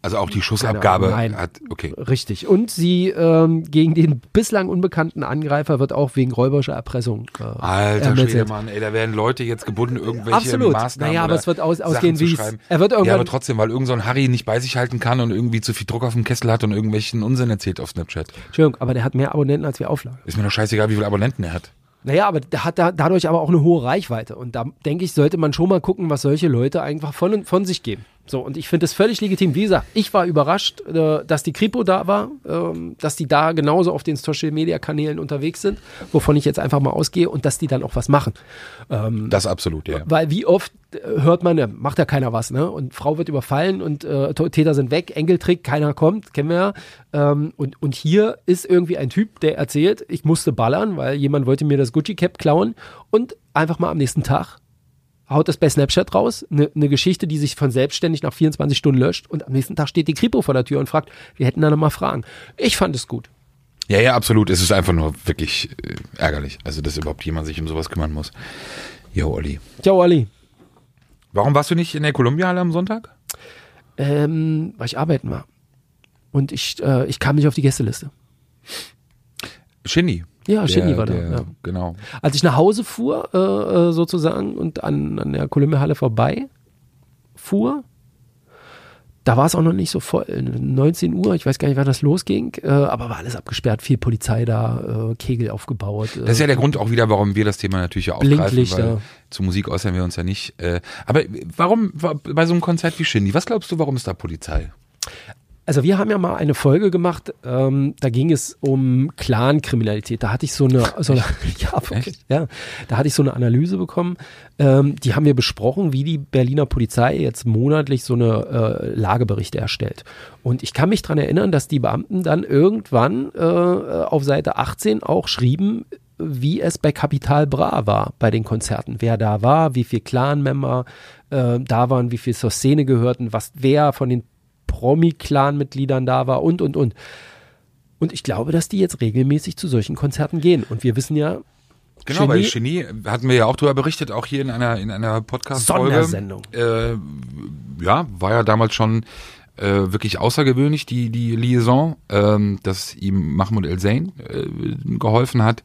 Also auch die Schussabgabe Nein. hat, okay. Richtig. Und sie ähm, gegen den bislang unbekannten Angreifer wird auch wegen räuberischer Erpressung äh, Alter ermittelt. Schwede, Mann, ey, da werden Leute jetzt gebunden, irgendwelche Absolut. Maßnahmen Naja, aber es wird aus- ausgehen, wie er wird Ja, irgendwann- aber trotzdem, weil irgend so ein Harry nicht bei sich halten kann und irgendwie zu viel Druck auf dem Kessel hat und irgendwelchen Unsinn erzählt auf Snapchat. Entschuldigung, aber der hat mehr Abonnenten als wir Auflagen. Ist mir doch scheißegal, wie viele Abonnenten er hat. Naja, aber der hat da, dadurch aber auch eine hohe Reichweite. Und da denke ich, sollte man schon mal gucken, was solche Leute einfach von, von sich geben. So, und ich finde das völlig legitim. Wie gesagt, ich war überrascht, äh, dass die Kripo da war, ähm, dass die da genauso auf den Social Media Kanälen unterwegs sind, wovon ich jetzt einfach mal ausgehe, und dass die dann auch was machen. Das absolut, ja. Weil wie oft äh, hört man, ja, macht ja keiner was, ne? Und Frau wird überfallen und äh, Täter sind weg, Enkeltrick, keiner kommt, kennen wir ja. Ähm, und, und hier ist irgendwie ein Typ, der erzählt, ich musste ballern, weil jemand wollte mir das Gucci-Cap klauen und einfach mal am nächsten Tag haut das bei Snapchat raus, eine ne Geschichte, die sich von selbstständig nach 24 Stunden löscht und am nächsten Tag steht die Kripo vor der Tür und fragt, wir hätten da noch mal Fragen. Ich fand es gut. Ja, ja, absolut. Es ist einfach nur wirklich äh, ärgerlich. Also, dass überhaupt jemand sich um sowas kümmern muss. Jo, Olli. Ciao, Ali. Warum warst du nicht in der Columbia-Halle am Sonntag? Ähm, weil ich arbeiten war. Und ich, äh, ich kam nicht auf die Gästeliste. Shindy. Ja, Shindy war da. der- Ja. Genau. Als ich nach Hause fuhr, äh, äh, sozusagen, und an, an der Kolumnehalle vorbei fuhr, da war es auch noch nicht so voll. 19 Uhr, ich weiß gar nicht, wann das losging, äh, aber war alles abgesperrt, viel Polizei da, äh, Kegel aufgebaut. Das ist ja der Grund auch wieder, warum wir das Thema natürlich ja aufgreifen, Blinklichter. weil zu Musik äußern wir uns ja nicht. Äh, aber warum wa- bei so einem Konzert wie Shindy, was glaubst du, warum ist da Polizei? Also wir haben ja mal eine Folge gemacht, ähm, da ging es um Clan-Kriminalität. Da hatte ich so eine, so eine [LAUGHS] ja, wirklich, ja, da hatte ich so eine Analyse bekommen. Ähm, die haben wir besprochen, wie die Berliner Polizei jetzt monatlich so eine äh, Lageberichte erstellt. Und ich kann mich dran erinnern, dass die Beamten dann irgendwann äh, auf Seite 18 auch schrieben, wie es bei Capital Bra war bei den Konzerten. Wer da war, wie viel Clan-Member äh, da waren, wie viel zur Szene gehörten, was wer von den Promi-Clan-Mitgliedern da war und, und, und. Und ich glaube, dass die jetzt regelmäßig zu solchen Konzerten gehen. Und wir wissen ja, Genau, Genie- Genie hatten wir ja auch drüber berichtet, auch hier in einer in einer Podcast-Folge. Sondersendung. Äh, ja, war ja damals schon äh, wirklich außergewöhnlich, die, die Liaison, ähm, dass ihm Mahmoud El Zain äh, geholfen hat,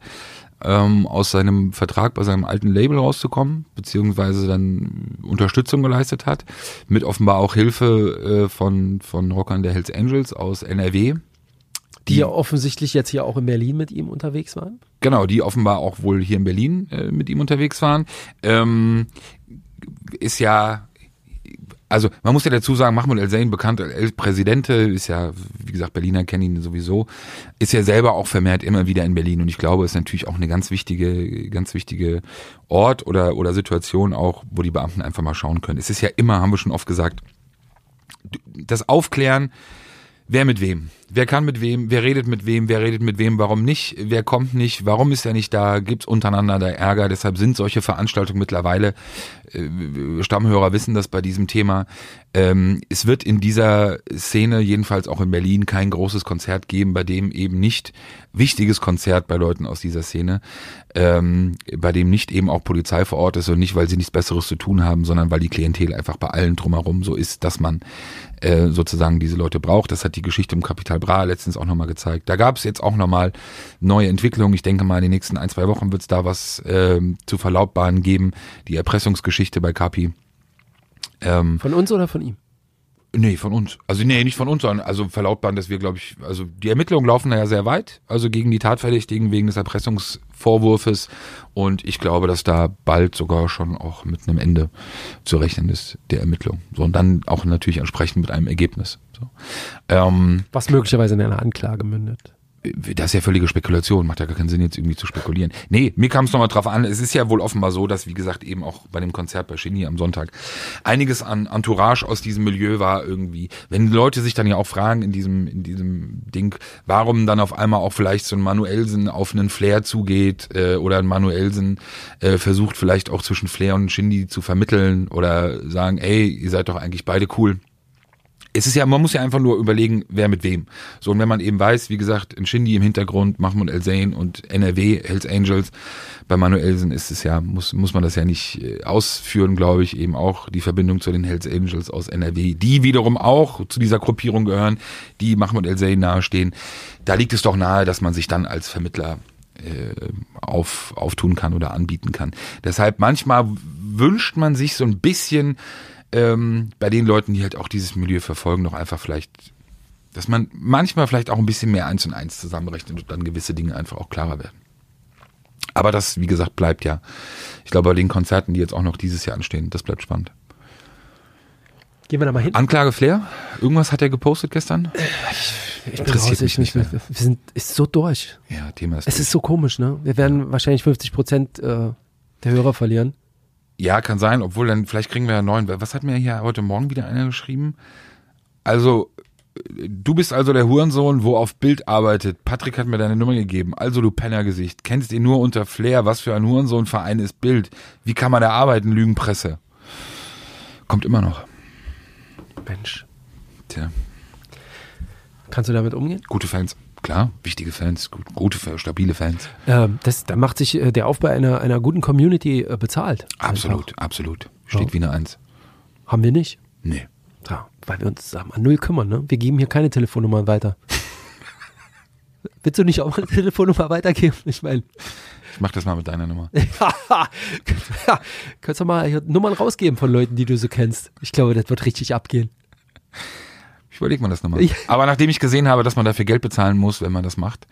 ähm, aus seinem Vertrag bei seinem alten Label rauszukommen, beziehungsweise dann Unterstützung geleistet hat, mit offenbar auch Hilfe äh, von, von Rockern der Hells Angels aus NRW. die ja offensichtlich jetzt hier auch in Berlin mit ihm unterwegs waren. Genau, die offenbar auch wohl hier in Berlin äh, mit ihm unterwegs waren. Ähm, ist ja, also man muss ja dazu sagen, Mahmoud El-Zain, bekannt als El Presidente, ist ja, wie gesagt, Berliner kennen ihn sowieso, ist ja selber auch vermehrt immer wieder in Berlin und ich glaube, ist natürlich auch eine ganz wichtige, ganz wichtige Ort oder, oder Situation auch, wo die Beamten einfach mal schauen können. Es ist ja immer, haben wir schon oft gesagt, das Aufklären, wer mit wem, wer kann mit wem, wer redet mit wem, wer redet mit wem, warum nicht, wer kommt nicht, warum ist er nicht da, gibt's untereinander da Ärger, deshalb sind solche Veranstaltungen mittlerweile, äh, Stammhörer wissen das bei diesem Thema, ähm, es wird in dieser Szene, jedenfalls auch in Berlin, kein großes Konzert geben, bei dem eben nicht, wichtiges Konzert bei Leuten aus dieser Szene, ähm, bei dem nicht eben auch Polizei vor Ort ist und nicht, weil sie nichts Besseres zu tun haben, sondern weil die Klientel einfach bei allen drumherum so ist, dass man äh, sozusagen diese Leute braucht. Das hat die Geschichte im Kapital Bra letztens auch nochmal gezeigt. Da gab es jetzt auch nochmal neue Entwicklungen. Ich denke mal, in den nächsten ein, zwei Wochen wird es da was ähm, zu verlautbaren geben. Die Erpressungsgeschichte bei Kapi. Ähm, Von uns oder von ihm? Nee, von uns. Also nee, nicht von uns, sondern also verlautbaren, dass wir, glaube ich, also die Ermittlungen laufen da ja sehr weit, also gegen die Tatverdächtigen wegen des Erpressungsvorwurfes und ich glaube, dass da bald sogar schon auch mit einem Ende zu rechnen ist der Ermittlung. So und dann auch natürlich entsprechend mit einem Ergebnis. So. Ähm, Was möglicherweise in einer Anklage mündet. Das ist ja völlige Spekulation, macht ja gar keinen Sinn, jetzt irgendwie zu spekulieren. Nee, mir kam es nochmal drauf an, es ist ja wohl offenbar so, dass, wie gesagt, eben auch bei dem Konzert bei Genie am Sonntag einiges an Entourage aus diesem Milieu war irgendwie. Wenn Leute sich dann ja auch fragen in diesem, in diesem Ding, warum dann auf einmal auch vielleicht so ein Manuelsen auf einen Flair zugeht äh, oder ein Manuelsen äh, versucht vielleicht auch zwischen Flair und Shindy zu vermitteln oder sagen, ey, ihr seid doch eigentlich beide cool es ist ja, man muss ja einfach nur überlegen, wer mit wem. So, und wenn man eben weiß, wie gesagt, in Shindy im Hintergrund, Mahmoud El Zain und NRW, Hells Angels, bei Manuelsen ist es ja, muss, muss man das ja nicht äh, ausführen, glaube ich, eben auch die Verbindung zu den Hells Angels aus NRW, die wiederum auch zu dieser Gruppierung gehören, die Mahmoud El Zain nahestehen. Da liegt es doch nahe, dass man sich dann als Vermittler äh, auf, auftun kann oder anbieten kann. Deshalb manchmal wünscht man sich so ein bisschen ähm, bei den Leuten, die halt auch dieses Milieu verfolgen, noch einfach vielleicht, dass man manchmal vielleicht auch ein bisschen mehr eins und eins zusammenrechnet und dann gewisse Dinge einfach auch klarer werden. Aber das, wie gesagt, bleibt ja. Ich glaube, bei den Konzerten, die jetzt auch noch dieses Jahr anstehen, das bleibt spannend. Gehen wir da mal hin. Anklage Flair? Irgendwas hat er gepostet gestern? Ich bin interessiert mich ich, nicht wir, mehr. wir sind ist so durch. Ja, Thema ist. Es durch. ist so komisch, ne? Wir werden wahrscheinlich 50 Prozent äh, der Hörer verlieren. Ja, kann sein, obwohl dann, vielleicht kriegen wir ja neun. Was hat mir hier heute Morgen wieder einer geschrieben? Also, du bist also der Hurensohn, wo auf Bild arbeitet. Patrick hat mir deine Nummer gegeben. Also, du Pennergesicht. Kennst ihn nur unter Flair. Was für ein Hurensohnverein ist Bild? Wie kann man da arbeiten? Lügenpresse. Kommt immer noch. Mensch, Tja, kannst du damit umgehen? gute Fans. Klar, wichtige Fans, gut, gute, stabile Fans. Ähm, das, da macht sich äh, der Aufbau einer, einer guten Community äh, bezahlt. Absolut, absolut. Steht Ja. wie eine Eins. Haben wir nicht. Nee. Ja, weil wir uns an null kümmern, ne? Wir geben hier keine Telefonnummern weiter. [LAUGHS] Willst du nicht auch mal eine Telefonnummer weitergeben? Ich meine, Ich mach das mal mit deiner Nummer. [LAUGHS] ja, kannst du mal Nummern rausgeben von Leuten, die du so kennst. Ich glaube, das wird richtig abgehen. Ich überlege mir das nochmal. Aber nachdem ich gesehen habe, dass man dafür Geld bezahlen muss, wenn man das macht,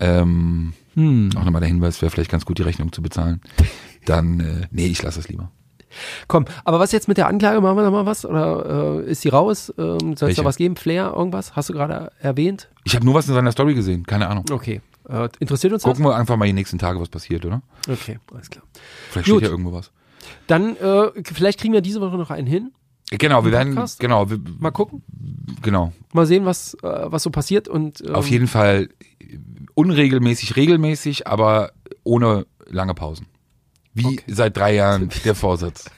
ähm, Hm. auch nochmal der Hinweis, wäre vielleicht ganz gut, die Rechnung zu bezahlen, dann, äh, nee, ich lasse es lieber. Komm, aber was jetzt mit der Anklage? Machen wir da mal was? Oder äh, ist die raus? Ähm, Soll es da was geben? Flair, irgendwas? Hast du gerade erwähnt? Ich habe nur was in seiner Story gesehen, keine Ahnung. Okay. Äh, interessiert uns Gucken wir einfach mal die nächsten Tage, was passiert, oder? das? Okay, alles klar. Vielleicht Gut. steht ja irgendwo was. Dann, äh, vielleicht kriegen wir diese Woche noch einen hin. Genau, wir werden, Podcast? genau, wir, Mal gucken. genau. Mal sehen, was, äh, was so passiert. Und, ähm, Auf jeden Fall unregelmäßig, regelmäßig, aber ohne lange Pausen. Wie Okay. seit drei Jahren [LAUGHS] der Vorsatz.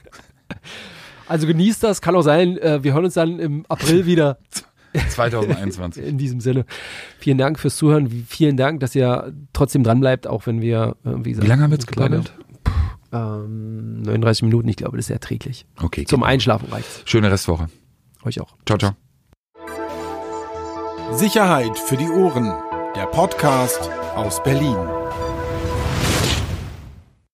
Also genießt das. Kann auch sein, äh, wir hören uns dann im April wieder. [LAUGHS] 2021. In diesem Sinne, vielen Dank fürs Zuhören. Vielen Dank, dass ihr trotzdem dran bleibt, auch wenn wir, äh, wie gesagt, Wie lange haben wir jetzt geplaudert? Ähm, 39 Minuten, ich glaube, das ist erträglich. Okay. Zum genau. Einschlafen reicht's. Schöne Restwoche. Euch auch. Ciao, ciao. Sicherheit für die Ohren. Der Podcast aus Berlin.